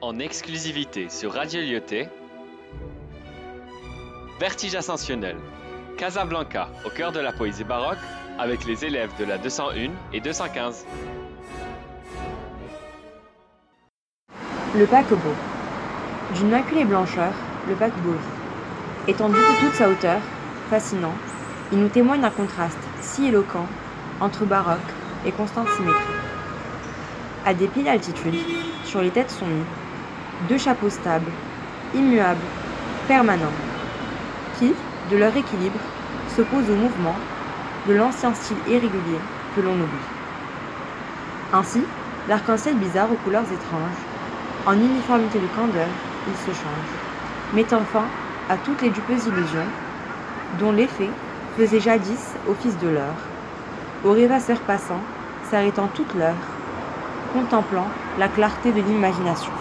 en exclusivité sur Radio Lyoté. Vertige ascensionnel. Casablanca, au cœur de la poésie baroque, avec les élèves de la 201 et 215. Le paquebot. D'une maculée blancheur, le paquebot vit. Étendu de toute sa hauteur, fascinant, il nous témoigne d'un contraste si éloquent entre baroque et constante symétrie. À des d'altitude, sur les têtes sont mis deux chapeaux stables, immuables, permanents, qui, de leur équilibre, s'opposent au mouvement de l'ancien style irrégulier que l'on oublie. Ainsi, l'arc-en-ciel bizarre aux couleurs étranges, en uniformité de candeur, il se change, mettant fin à toutes les dupes illusions dont l'effet faisait jadis office de l'heure, aux rêvasseurs passants s'arrêtant toute l'heure, contemplant la clarté de l'imagination.